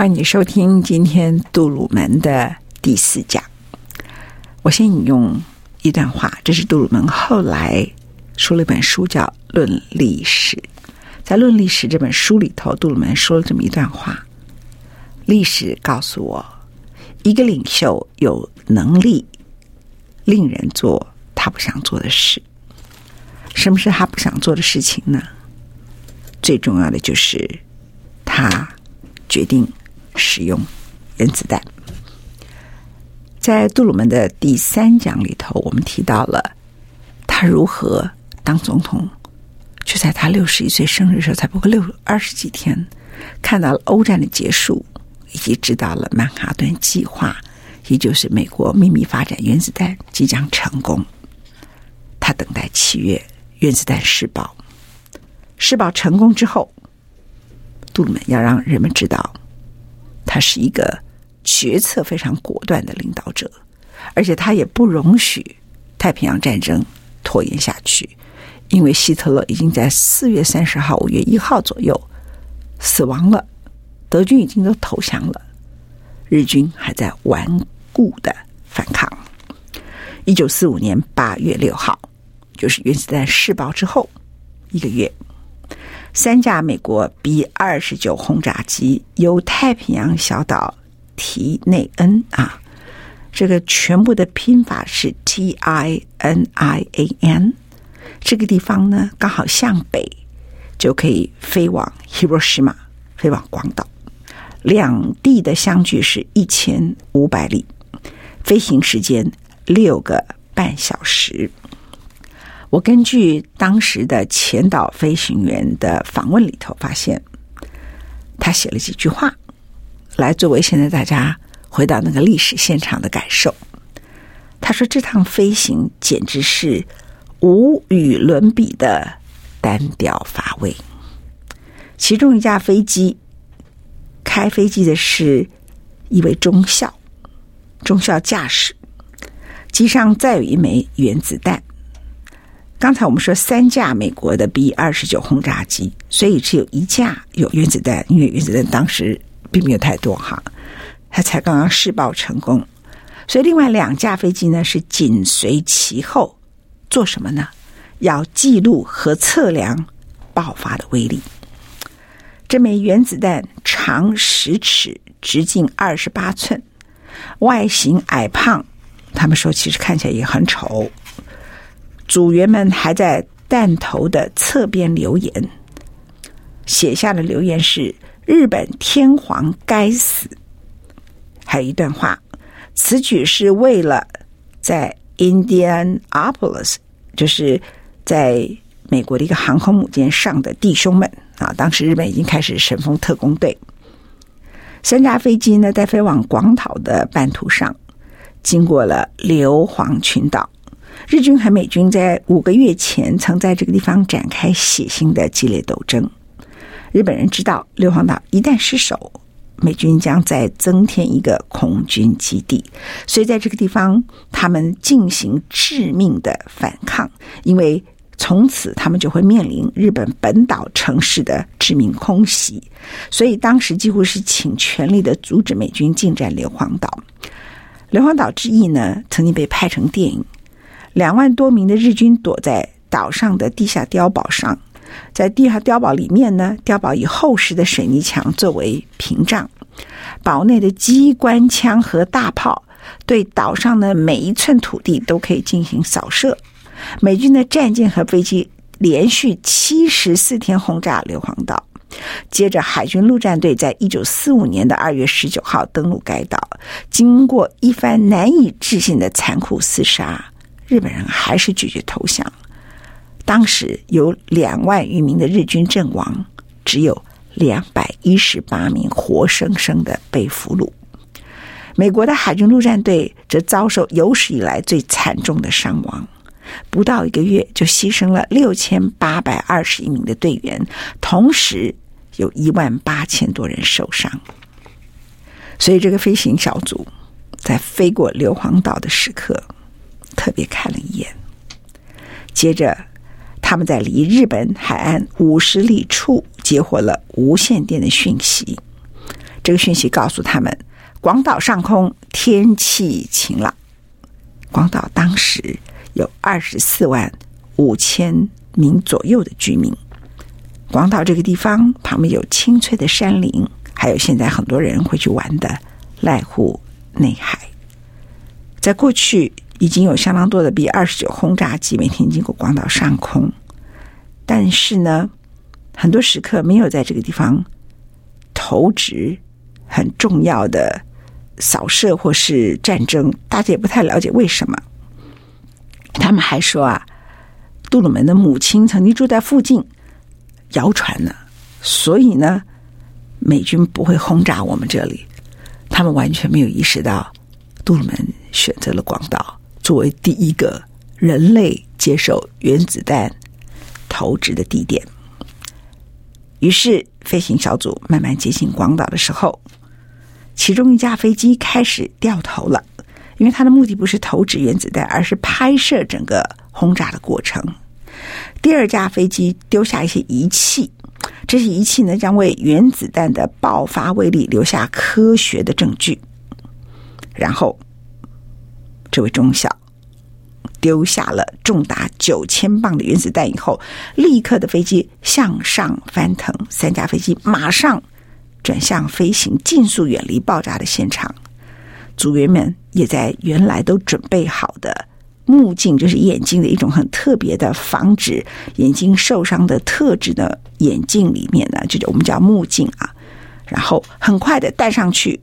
欢迎你收听今天杜鲁门的第四讲。我先引用一段话，这是杜鲁门后来出了一本书，叫《论历史》。在《论历史》这本书里头，杜鲁门说了这么一段话：历史告诉我，一个领袖有能力令人做他不想做的事。什么是他不想做的事情呢？最重要的就是他决定。使用原子弹。在杜鲁门的第三讲里头，我们提到了他如何当总统，就在他六十一岁生日的时候，才不过六二十几天，看到了欧战的结束，以及知道了曼哈顿计划，也就是美国秘密发展原子弹即将成功。他等待七月原子弹试爆，试爆成功之后，杜鲁门要让人们知道。他是一个决策非常果断的领导者，而且他也不容许太平洋战争拖延下去，因为希特勒已经在四月三十号、五月一号左右死亡了，德军已经都投降了，日军还在顽固的反抗。一九四五年八月六号，就是原子弹试爆之后一个月。三架美国 B 二十九轰炸机由太平洋小岛提内恩啊，这个全部的拼法是 T I N I A N，这个地方呢刚好向北就可以飞往 Hiroshima，飞往广岛，两地的相距是一千五百里，飞行时间六个半小时。我根据当时的前岛飞行员的访问里头发现，他写了几句话，来作为现在大家回到那个历史现场的感受。他说：“这趟飞行简直是无与伦比的单调乏味。其中一架飞机开飞机的是一位中校，中校驾驶，机上载有一枚原子弹。”刚才我们说三架美国的 B 二十九轰炸机，所以只有一架有原子弹，因为原子弹当时并没有太多哈，它才刚刚试爆成功，所以另外两架飞机呢是紧随其后，做什么呢？要记录和测量爆发的威力。这枚原子弹长十尺，直径二十八寸，外形矮胖，他们说其实看起来也很丑。组员们还在弹头的侧边留言，写下的留言是“日本天皇该死”。还有一段话，此举是为了在 Indianapolis，就是在美国的一个航空母舰上的弟兄们啊，当时日本已经开始神风特攻队，三架飞机呢在飞往广岛的半途上，经过了硫磺群岛。日军和美军在五个月前曾在这个地方展开血腥的激烈斗争。日本人知道硫磺岛一旦失守，美军将再增添一个空军基地，所以在这个地方他们进行致命的反抗，因为从此他们就会面临日本本岛城市的致命空袭。所以当时几乎是倾全力的阻止美军进占硫磺岛。硫磺岛之役呢，曾经被拍成电影。两万多名的日军躲在岛上的地下碉堡上，在地下碉堡里面呢，碉堡以厚实的水泥墙作为屏障，堡内的机关枪和大炮对岛上的每一寸土地都可以进行扫射。美军的战舰和飞机连续七十四天轰炸硫磺岛，接着，海军陆战队在一九四五年的二月十九号登陆该岛，经过一番难以置信的残酷厮杀，日本人还是拒绝投降。当时有两万余名的日军阵亡，只有两百一十八名活生生的被俘虏。美国的海军陆战队则遭受有史以来最惨重的伤亡，不到一个月就牺牲了六千八百二十一名的队员，同时有一万八千多人受伤。所以，这个飞行小组在飞过硫磺岛的时刻，特别看了一眼。接着，他们在离日本海岸五十里处接获了无线电的讯息，这个讯息告诉他们。广岛上空天气晴朗。广岛当时有二十四万五千名左右的居民。广岛这个地方旁边有青翠的山林，还有现在很多人会去玩的濑户内海。在过去已经有相当多的 B 二十九轰炸机每天经过广岛上空，但是呢，很多时刻没有在这个地方投掷很重要的。扫射或是战争，大家也不太了解为什么。他们还说啊，杜鲁门的母亲曾经住在附近，谣传呢，所以呢，美军不会轰炸我们这里。他们完全没有意识到，杜鲁门选择了广岛作为第一个人类接受原子弹投掷的地点。于是，飞行小组慢慢接近广岛的时候。其中一架飞机开始掉头了，因为它的目的不是投掷原子弹，而是拍摄整个轰炸的过程。第二架飞机丢下一些仪器，这些仪器呢，将为原子弹的爆发威力留下科学的证据。然后，这位中校丢下了重达九千磅的原子弹以后，立刻的飞机向上翻腾，三架飞机马上。转向飞行，尽速远离爆炸的现场。组员们也在原来都准备好的目镜，就是眼睛的一种很特别的防止眼睛受伤的特制的眼镜里面呢，就是我们叫目镜啊。然后很快的戴上去，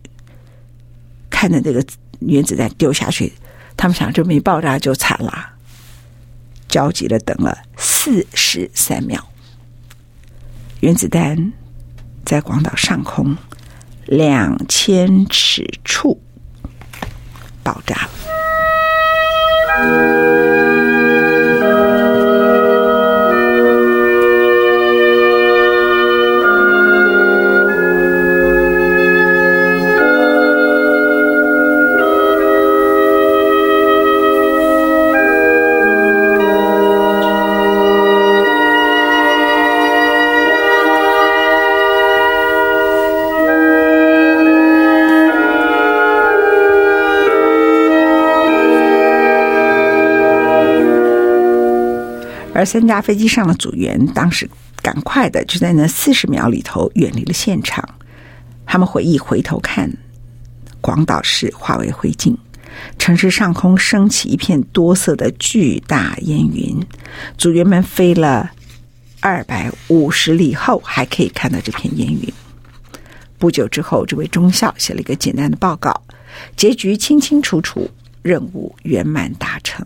看着这个原子弹丢下去，他们想这么一爆炸就惨了。焦急的等了四十三秒，原子弹。在广岛上空两千尺处爆炸。了三架飞机上的组员当时赶快的就在那四十秒里头远离了现场。他们回忆回头看，广岛市化为灰烬，城市上空升起一片多色的巨大烟云。组员们飞了二百五十里后，还可以看到这片烟云。不久之后，这位中校写了一个简单的报告，结局清清楚楚，任务圆满达成。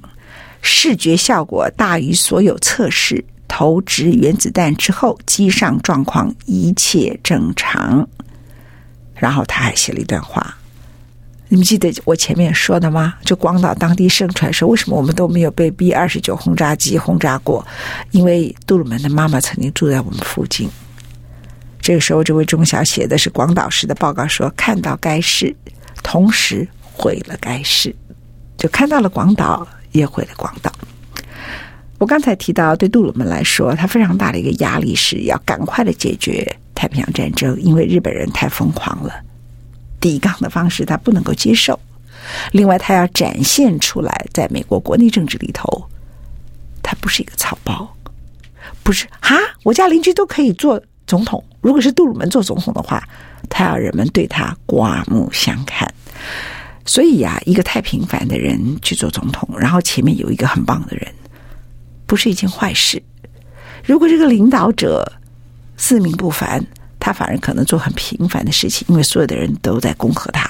视觉效果大于所有测试。投掷原子弹之后，机上状况一切正常。然后他还写了一段话，你们记得我前面说的吗？就广岛当地盛传说，为什么我们都没有被 B 二十九轰炸机轰炸过？因为杜鲁门的妈妈曾经住在我们附近。这个时候，这位中校写的是广岛市的报告，说看到该市，同时毁了该市，就看到了广岛。也毁了广岛。我刚才提到，对杜鲁门来说，他非常大的一个压力是要赶快的解决太平洋战争，因为日本人太疯狂了，抵抗的方式他不能够接受。另外，他要展现出来，在美国国内政治里头，他不是一个草包，不是哈，我家邻居都可以做总统。如果是杜鲁门做总统的话，他要人们对他刮目相看。所以呀、啊，一个太平凡的人去做总统，然后前面有一个很棒的人，不是一件坏事。如果这个领导者自命不凡，他反而可能做很平凡的事情，因为所有的人都在恭贺他。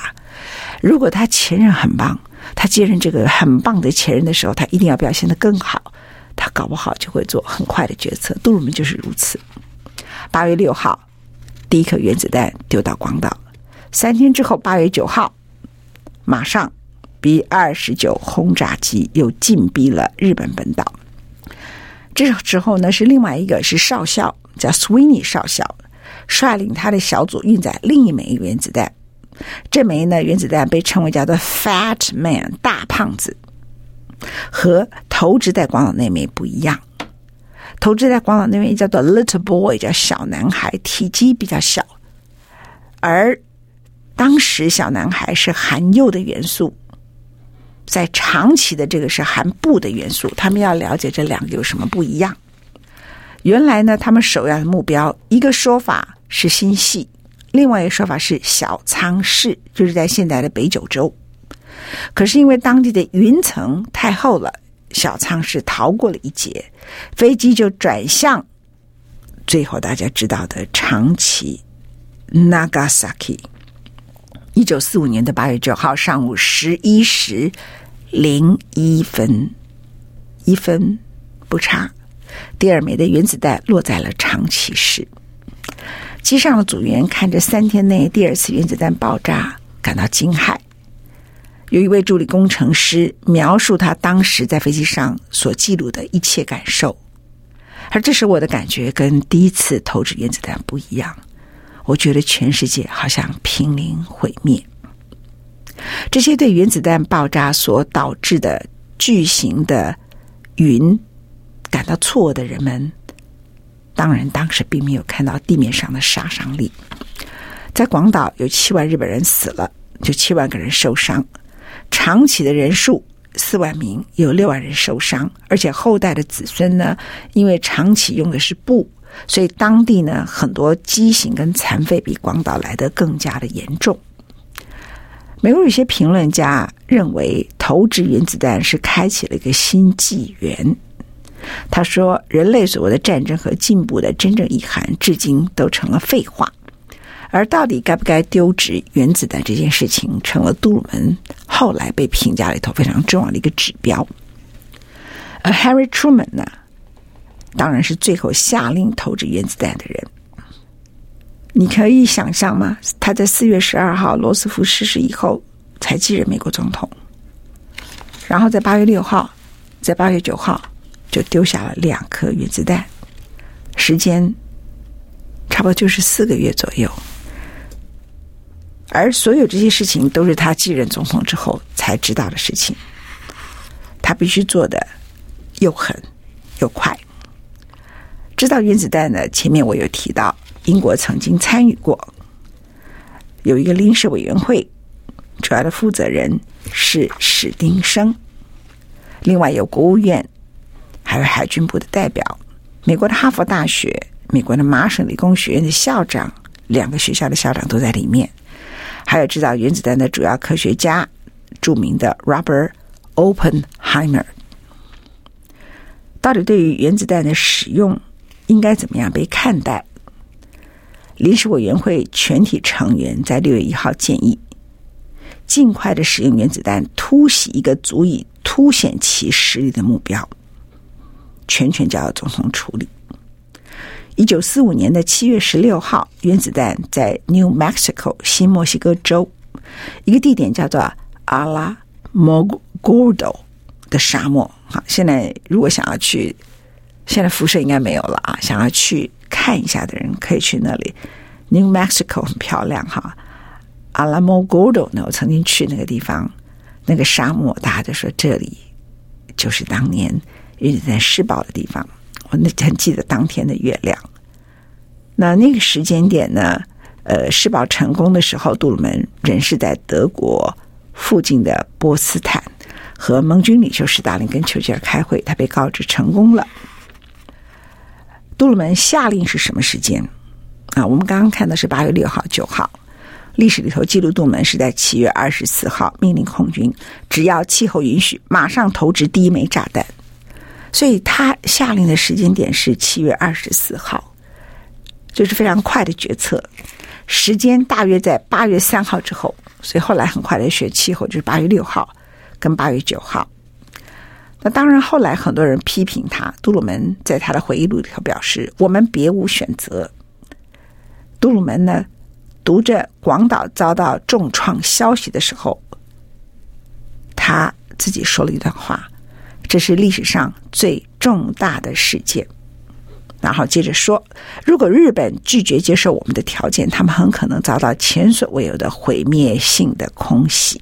如果他前任很棒，他接任这个很棒的前任的时候，他一定要表现得更好。他搞不好就会做很快的决策。杜鲁门就是如此。八月六号，第一颗原子弹丢到广岛。三天之后，八月九号，马上 B 二十九轰炸机又进逼了日本本岛。这时候呢，是另外一个是少校，叫 Sweeney 少校，率领他的小组运载另一枚原子弹。这枚呢，原子弹被称为叫做 Fat Man 大胖子，和投掷在广岛那枚不一样。投掷在广岛那枚叫做 Little Boy，叫小男孩，体积比较小。而当时小男孩是含铀的元素，在长崎的这个是含鈽的元素。他们要了解这两个有什么不一样。原来呢，他们首要的目标，一个说法是星系。另外一个说法是小仓市，就是在现在的北九州。可是因为当地的云层太厚了，小仓市逃过了一劫，飞机就转向最后大家知道的长崎 Nagasaki。一九四五年的八月九号上午十一时零一分，一分不差，第二枚的原子弹落在了长崎市。机上的组员看着三天内第二次原子弹爆炸，感到惊骇。有一位助理工程师描述他当时在飞机上所记录的一切感受，而这时我的感觉跟第一次投掷原子弹不一样。我觉得全世界好像濒临毁灭。这些对原子弹爆炸所导致的巨型的云感到错愕的人们。当然，当时并没有看到地面上的杀伤力。在广岛有七万日本人死了，就七万个人受伤。长崎的人数四万名，有六万人受伤。而且后代的子孙呢，因为长崎用的是布，所以当地呢很多畸形跟残废比广岛来得更加的严重。美国有些评论家认为，投掷原子弹是开启了一个新纪元。他说：“人类所谓的战争和进步的真正意涵，至今都成了废话。而到底该不该丢掷原子弹这件事情，成了杜鲁门后来被评价里头非常重要的一个指标。而 Harry Truman 呢，当然是最后下令投掷原子弹的人。你可以想象吗？他在四月十二号罗斯福逝世以后才继任美国总统，然后在八月六号，在八月九号。”就丢下了两颗原子弹，时间差不多就是四个月左右。而所有这些事情都是他继任总统之后才知道的事情。他必须做的又狠又快。知道原子弹呢，前面我有提到，英国曾经参与过，有一个临时委员会，主要的负责人是史丁生，另外有国务院。还有海军部的代表，美国的哈佛大学、美国的麻省理工学院的校长，两个学校的校长都在里面。还有制造原子弹的主要科学家，著名的 Robert Oppenheimer。到底对于原子弹的使用，应该怎么样被看待？临时委员会全体成员在六月一号建议，尽快的使用原子弹，突袭一个足以凸显其实力的目标。全权交由总统处理。一九四五年的七月十六号，原子弹在 New Mexico 新墨西哥州一个地点叫做阿拉莫戈多的沙漠。好，现在如果想要去，现在辐射应该没有了啊。想要去看一下的人可以去那里。New Mexico 很漂亮哈。阿拉莫戈多呢，我曾经去那个地方，那个沙漠，大家都说这里就是当年。原子弹试爆的地方，我那很记得当天的月亮。那那个时间点呢？呃，施暴成功的时候，杜鲁门人是在德国附近的波茨坦和盟军领袖史达林跟丘吉尔开会，他被告知成功了。杜鲁门下令是什么时间？啊，我们刚刚看的是八月六号、九号，历史里头记录杜鲁门是在七月二十四号命令空军，只要气候允许，马上投掷第一枚炸弹。所以他下令的时间点是七月二十四号，就是非常快的决策，时间大约在八月三号之后，所以后来很快的学气候就是八月六号跟八月九号。那当然，后来很多人批评他，杜鲁门在他的回忆录里头表示：“我们别无选择。”杜鲁门呢，读着广岛遭到重创消息的时候，他自己说了一段话：“这是历史上最重大的事件。”然后接着说：“如果日本拒绝接受我们的条件，他们很可能遭到前所未有的毁灭性的空袭。”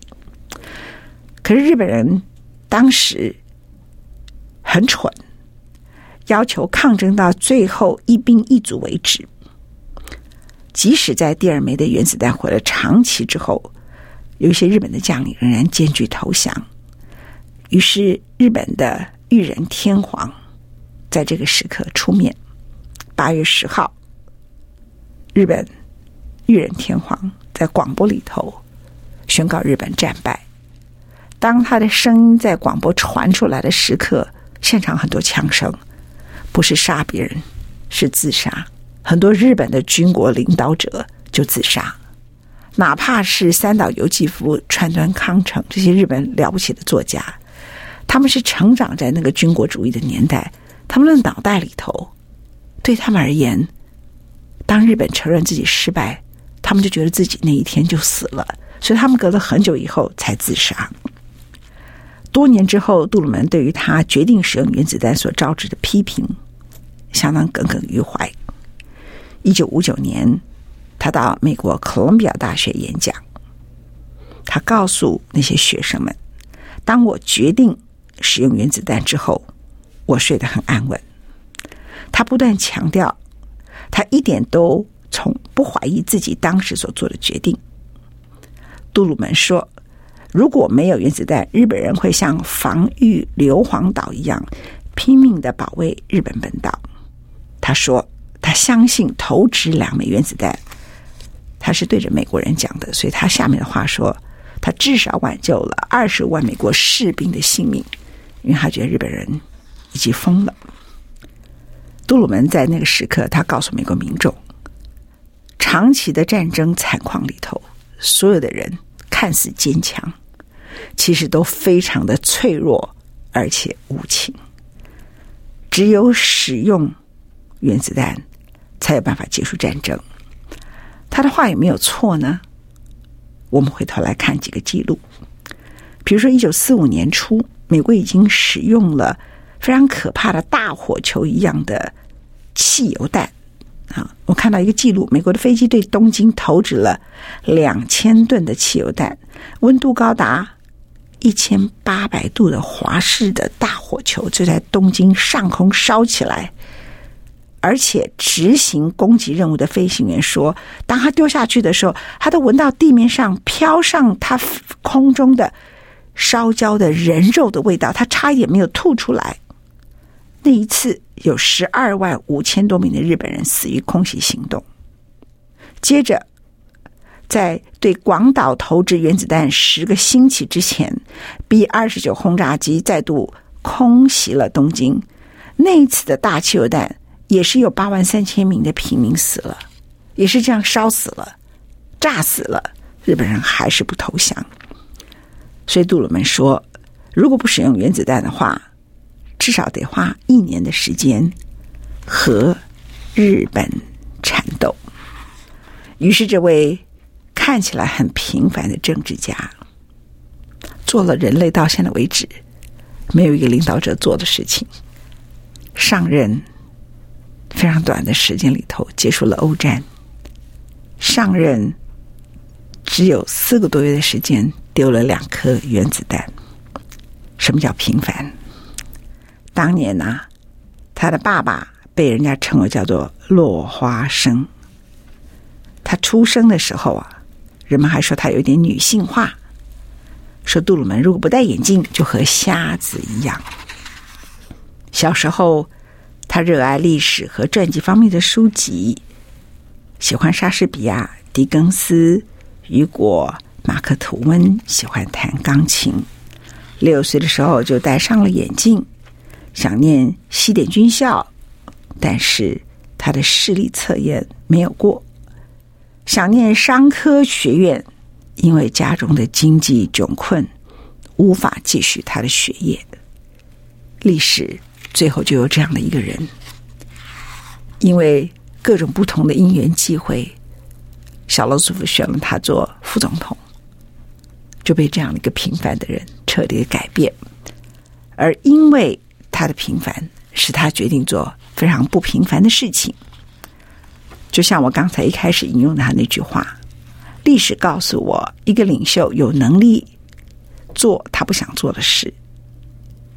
可是日本人当时。很蠢，要求抗争到最后一兵一卒为止。即使在第二枚的原子弹毁了长崎之后，有一些日本的将领仍然坚决投降。于是，日本的裕仁天皇在这个时刻出面。八月十号，日本裕仁天皇在广播里头宣告日本战败。当他的声音在广播传出来的时刻，现场很多枪声，不是杀别人，是自杀。很多日本的军国领导者就自杀，哪怕是三岛由纪夫、川端康成这些日本了不起的作家，他们是成长在那个军国主义的年代，他们的脑袋里头，对他们而言，当日本承认自己失败，他们就觉得自己那一天就死了，所以他们隔了很久以后才自杀。多年之后，杜鲁门对于他决定使用原子弹所招致的批评，相当耿耿于怀。一九五九年，他到美国哥伦比亚大学演讲，他告诉那些学生们：“当我决定使用原子弹之后，我睡得很安稳。”他不断强调，他一点都从不怀疑自己当时所做的决定。杜鲁门说。如果没有原子弹，日本人会像防御硫磺岛一样拼命的保卫日本本岛。他说：“他相信投掷两枚原子弹，他是对着美国人讲的，所以他下面的话说，他至少挽救了二十万美国士兵的性命，因为他觉得日本人已经疯了。”杜鲁门在那个时刻，他告诉美国民众：长期的战争惨况里头，所有的人。看似坚强，其实都非常的脆弱，而且无情。只有使用原子弹，才有办法结束战争。他的话有没有错呢？我们回头来看几个记录，比如说，一九四五年初，美国已经使用了非常可怕的大火球一样的汽油弹。啊！我看到一个记录，美国的飞机对东京投掷了两千吨的汽油弹，温度高达一千八百度的华氏的大火球就在东京上空烧起来。而且执行攻击任务的飞行员说，当他丢下去的时候，他都闻到地面上飘上他空中的烧焦的人肉的味道，他差一点没有吐出来。那一次有十二万五千多名的日本人死于空袭行动。接着，在对广岛投掷原子弹十个星期之前，B 二十九轰炸机再度空袭了东京。那一次的大汽油弹也是有八万三千名的平民死了，也是这样烧死了、炸死了。日本人还是不投降。所以杜鲁门说，如果不使用原子弹的话，至少得花一年的时间和日本缠斗。于是，这位看起来很平凡的政治家，做了人类到现在为止没有一个领导者做的事情。上任非常短的时间里头结束了欧战，上任只有四个多月的时间丢了两颗原子弹。什么叫平凡？当年呐、啊，他的爸爸被人家称为叫做落花生。他出生的时候啊，人们还说他有点女性化，说杜鲁门如果不戴眼镜就和瞎子一样。小时候，他热爱历史和传记方面的书籍，喜欢莎士比亚、狄更斯、雨果、马克吐温，喜欢弹钢琴。六岁的时候就戴上了眼镜。想念西点军校，但是他的视力测验没有过，想念商科学院，因为家中的经济窘困，无法继续他的学业。历史最后就有这样的一个人，因为各种不同的因缘际会，小罗斯福选了他做副总统，就被这样的一个平凡的人彻底改变，而因为他的平凡，使他决定做非常不平凡的事情，就像我刚才一开始引用的他那句话：“历史告诉我，一个领袖有能力做他不想做的事，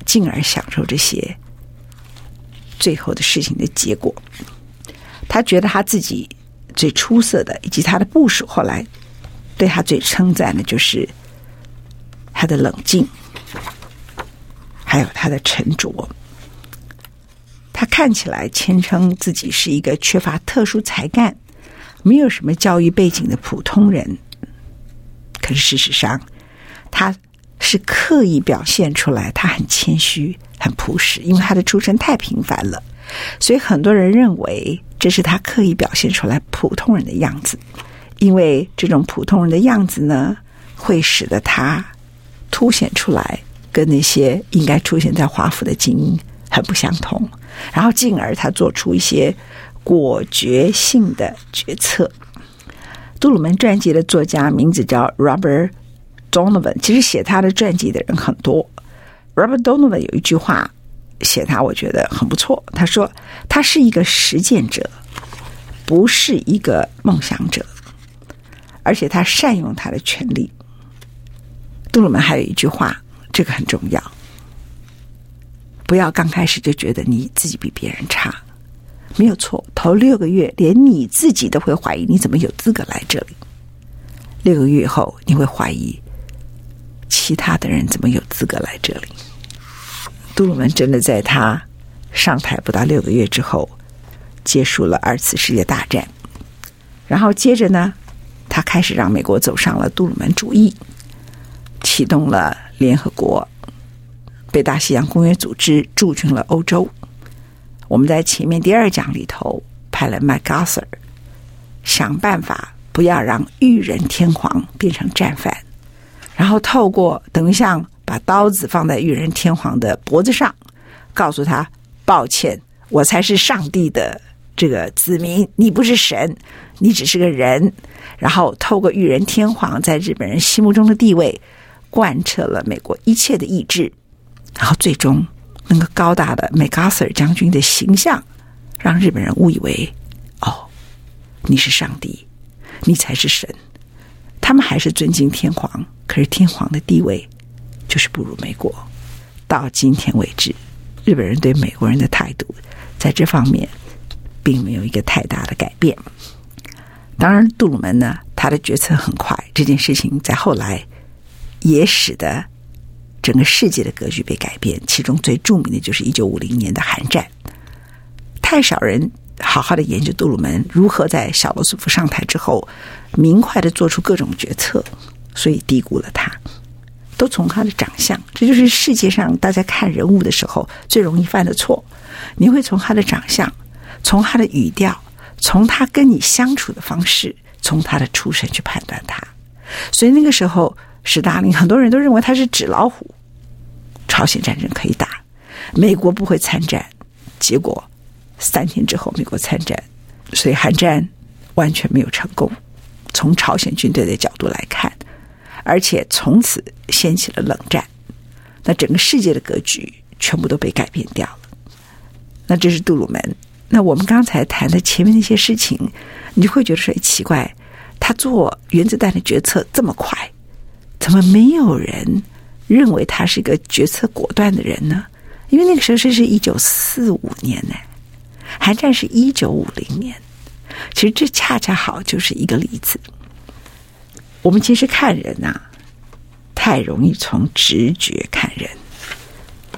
进而享受这些最后的事情的结果。他觉得他自己最出色的，以及他的部属后来对他最称赞的，就是他的冷静，还有他的沉着。”他看起来谦称自己是一个缺乏特殊才干、没有什么教育背景的普通人，可是事实上，他是刻意表现出来，他很谦虚、很朴实，因为他的出身太平凡了，所以很多人认为这是他刻意表现出来普通人的样子，因为这种普通人的样子呢，会使得他凸显出来，跟那些应该出现在华府的精英很不相同。然后，进而他做出一些果决性的决策。杜鲁门传记的作家名字叫 Robert Donovan，其实写他的传记的人很多。Robert Donovan 有一句话写他，我觉得很不错。他说：“他是一个实践者，不是一个梦想者，而且他善用他的权力。”杜鲁门还有一句话，这个很重要。不要刚开始就觉得你自己比别人差，没有错。头六个月，连你自己都会怀疑你怎么有资格来这里。六个月后，你会怀疑其他的人怎么有资格来这里。杜鲁门真的在他上台不到六个月之后，结束了二次世界大战，然后接着呢，他开始让美国走上了杜鲁门主义，启动了联合国。北大西洋公约组织驻军了欧洲。我们在前面第二讲里头派了 MacArthur，想办法不要让裕仁天皇变成战犯，然后透过等于像把刀子放在裕仁天皇的脖子上，告诉他：抱歉，我才是上帝的这个子民，你不是神，你只是个人。然后透过裕仁天皇在日本人心目中的地位，贯彻了美国一切的意志。然后最终，那个高大的 MacArthur 将军的形象，让日本人误以为，哦，你是上帝，你才是神。他们还是尊敬天皇，可是天皇的地位就是不如美国。到今天为止，日本人对美国人的态度，在这方面并没有一个太大的改变。当然，杜鲁门呢，他的决策很快，这件事情在后来也使得。整个世界的格局被改变，其中最著名的就是一九五零年的韩战。太少人好好的研究杜鲁门如何在小罗斯福上台之后，明快的做出各种决策，所以低估了他。都从他的长相，这就是世界上大家看人物的时候最容易犯的错。你会从他的长相，从他的语调，从他跟你相处的方式，从他的出身去判断他。所以那个时候。史达林，很多人都认为他是纸老虎，朝鲜战争可以打，美国不会参战。结果三天之后，美国参战，所以韩战完全没有成功。从朝鲜军队的角度来看，而且从此掀起了冷战，那整个世界的格局全部都被改变掉了。那这是杜鲁门。那我们刚才谈的前面那些事情，你就会觉得说奇怪，他做原子弹的决策这么快。怎么没有人认为他是一个决策果断的人呢？因为那个时候是是一九四五年呢，韩战是一九五零年。其实这恰恰好就是一个例子。我们其实看人呐、太容易从直觉看人。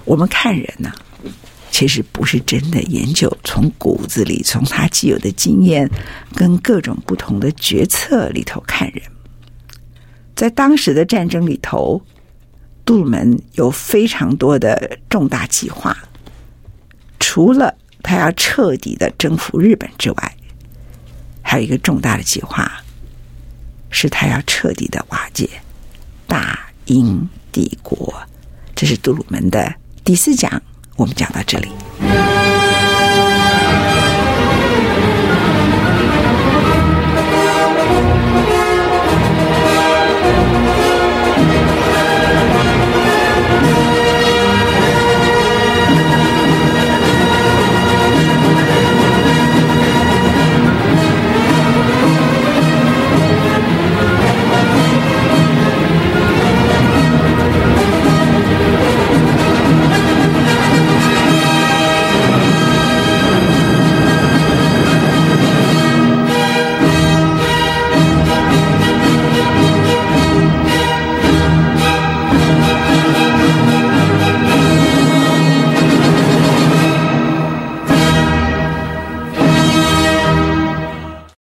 我们看人呐、其实不是真的研究，从骨子里，从他既有的经验跟各种不同的决策里头看人。在当时的战争里头，杜鲁门有非常多的重大计划。除了他要彻底的征服日本之外，还有一个重大的计划，是他要彻底的瓦解大英帝国。这是杜鲁门的第四讲，我们讲到这里。